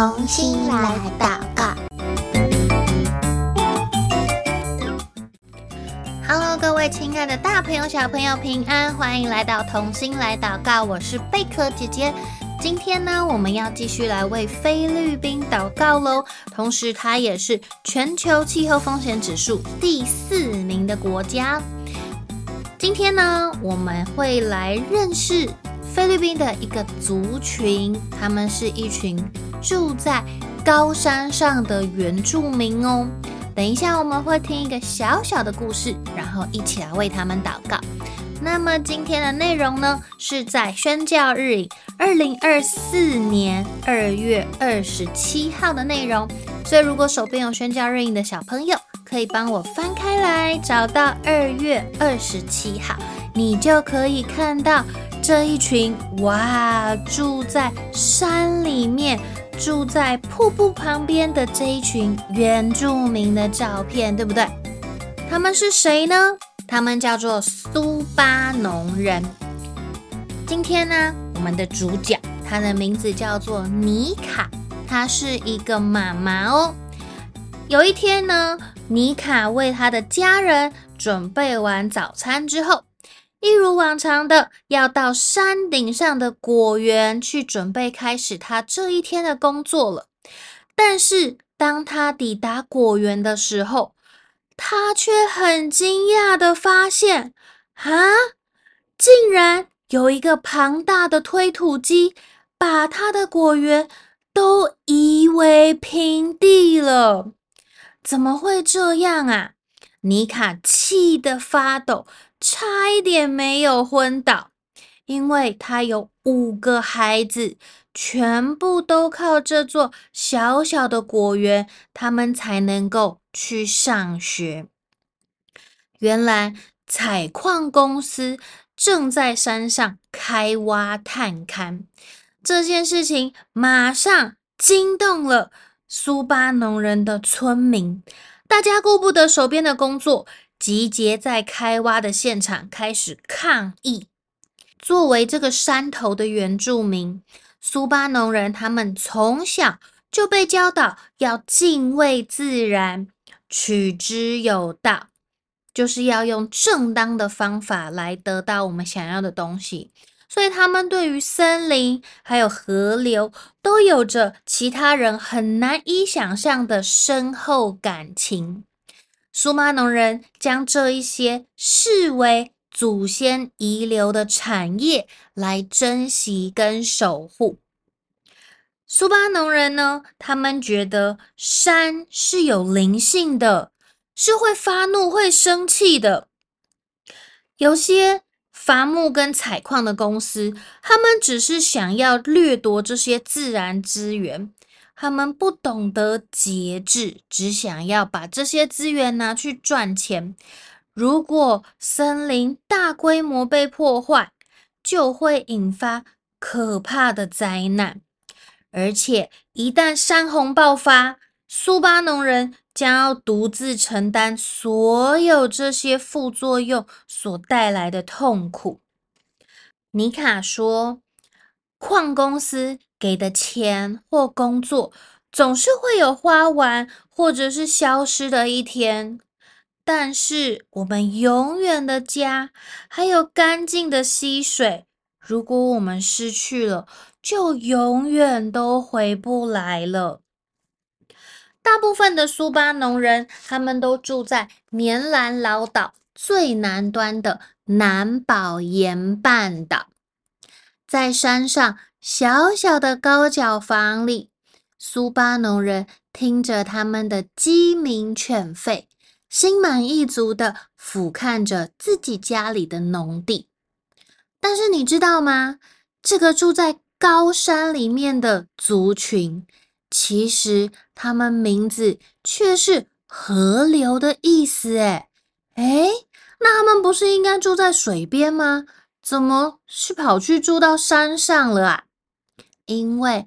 同心来祷告。Hello，各位亲爱的大朋友、小朋友，平安，欢迎来到同心来祷告。我是贝壳姐姐。今天呢，我们要继续来为菲律宾祷告喽。同时，它也是全球气候风险指数第四名的国家。今天呢，我们会来认识菲律宾的一个族群，他们是一群住在高山上的原住民哦。等一下，我们会听一个小小的故事，然后一起来为他们祷告。那么今天的内容呢，是在宣教日影二零二四年二月二十七号的内容。所以如果手边有宣教日影的小朋友，可以帮我翻开来，找到二月二十七号，你就可以看到这一群哇，住在山里面、住在瀑布旁边的这一群原住民的照片，对不对？他们是谁呢？他们叫做苏巴农人。今天呢，我们的主角，他的名字叫做尼卡，她是一个妈妈哦。有一天呢，尼卡为她的家人准备完早餐之后，一如往常的要到山顶上的果园去准备开始他这一天的工作了。但是，当他抵达果园的时候，他却很惊讶的发现，啊，竟然有一个庞大的推土机把他的果园都夷为平地了。怎么会这样啊？妮卡气得发抖，差一点没有昏倒，因为他有五个孩子。全部都靠这座小小的果园，他们才能够去上学。原来采矿公司正在山上开挖探勘，这件事情马上惊动了苏巴农人的村民，大家顾不得手边的工作，集结在开挖的现场开始抗议。作为这个山头的原住民。苏巴农人他们从小就被教导要敬畏自然，取之有道，就是要用正当的方法来得到我们想要的东西。所以他们对于森林还有河流都有着其他人很难以想象的深厚感情。苏巴农人将这一些视为祖先遗留的产业来珍惜跟守护。苏巴农人呢，他们觉得山是有灵性的，是会发怒、会生气的。有些伐木跟采矿的公司，他们只是想要掠夺这些自然资源，他们不懂得节制，只想要把这些资源拿去赚钱。如果森林大规模被破坏，就会引发可怕的灾难。而且，一旦山洪爆发，苏巴农人将要独自承担所有这些副作用所带来的痛苦。尼卡说：“矿公司给的钱或工作，总是会有花完或者是消失的一天。”但是，我们永远的家，还有干净的溪水，如果我们失去了，就永远都回不来了。大部分的苏巴农人，他们都住在棉兰老岛最南端的南宝岩半岛，在山上小小的高脚房里，苏巴农人听着他们的鸡鸣犬吠。心满意足地俯瞰着自己家里的农地，但是你知道吗？这个住在高山里面的族群，其实他们名字却是河流的意思。诶诶，那他们不是应该住在水边吗？怎么是跑去住到山上了啊？因为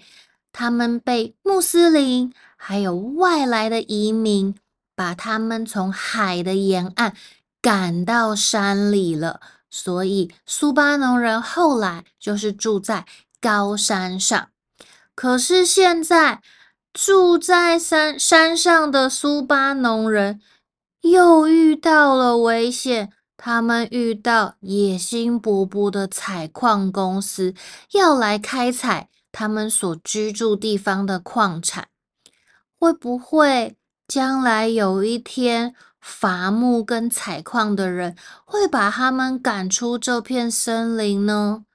他们被穆斯林还有外来的移民。把他们从海的沿岸赶到山里了，所以苏巴农人后来就是住在高山上。可是现在住在山山上的苏巴农人又遇到了危险。他们遇到野心勃勃的采矿公司，要来开采他们所居住地方的矿产。会不会将来有一天，伐木跟采矿的人会把他们赶出这片森林呢？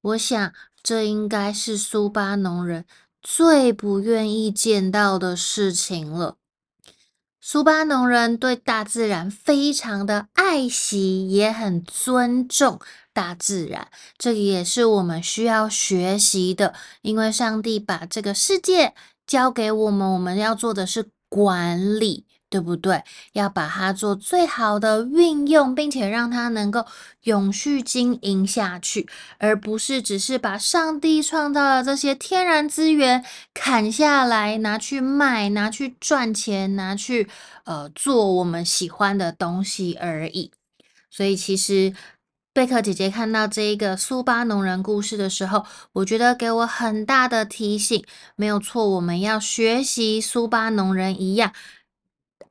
我想，这应该是苏巴农人最不愿意见到的事情了。苏巴农人对大自然非常的爱惜，也很尊重大自然。这也是我们需要学习的，因为上帝把这个世界交给我们，我们要做的是管理。对不对？要把它做最好的运用，并且让它能够永续经营下去，而不是只是把上帝创造的这些天然资源砍下来拿去卖、拿去赚钱、拿去呃做我们喜欢的东西而已。所以，其实贝克姐姐看到这一个苏巴农人故事的时候，我觉得给我很大的提醒。没有错，我们要学习苏巴农人一样。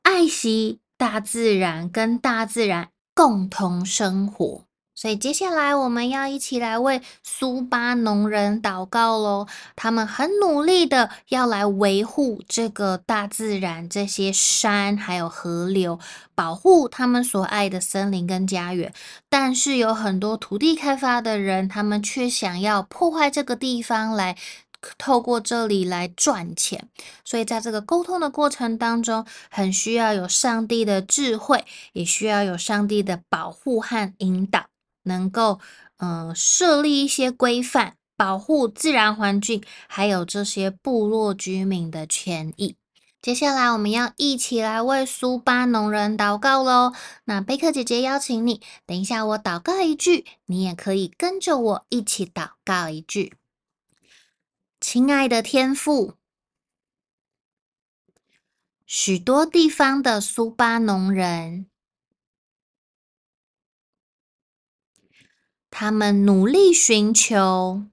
爱惜大自然，跟大自然共同生活。所以接下来我们要一起来为苏巴农人祷告喽。他们很努力的要来维护这个大自然，这些山还有河流，保护他们所爱的森林跟家园。但是有很多土地开发的人，他们却想要破坏这个地方来。透过这里来赚钱，所以在这个沟通的过程当中，很需要有上帝的智慧，也需要有上帝的保护和引导，能够嗯、设立一些规范，保护自然环境，还有这些部落居民的权益。接下来，我们要一起来为苏巴农人祷告喽。那贝克姐姐邀请你，等一下我祷告一句，你也可以跟着我一起祷告一句。亲爱的天父，许多地方的苏巴农人，他们努力寻求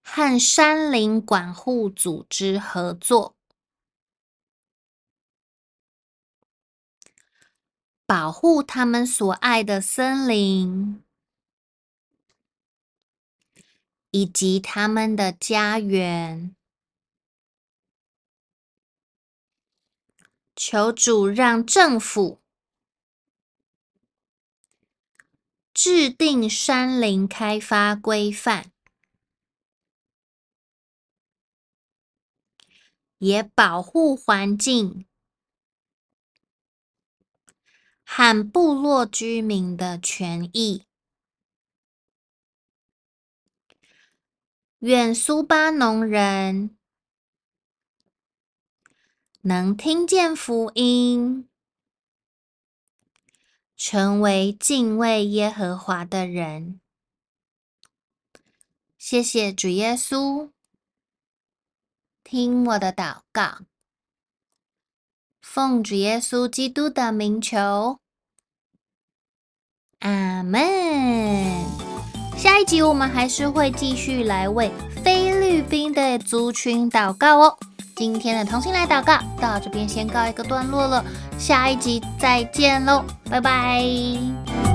和山林管护组织合作，保护他们所爱的森林。以及他们的家园，求主让政府制定山林开发规范，也保护环境和部落居民的权益。愿苏巴农人能听见福音，成为敬畏耶和华的人。谢谢主耶稣，听我的祷告，奉主耶稣基督的名求，阿门。下一集我们还是会继续来为菲律宾的族群祷告哦。今天的同心来祷告到这边先告一个段落了，下一集再见喽，拜拜。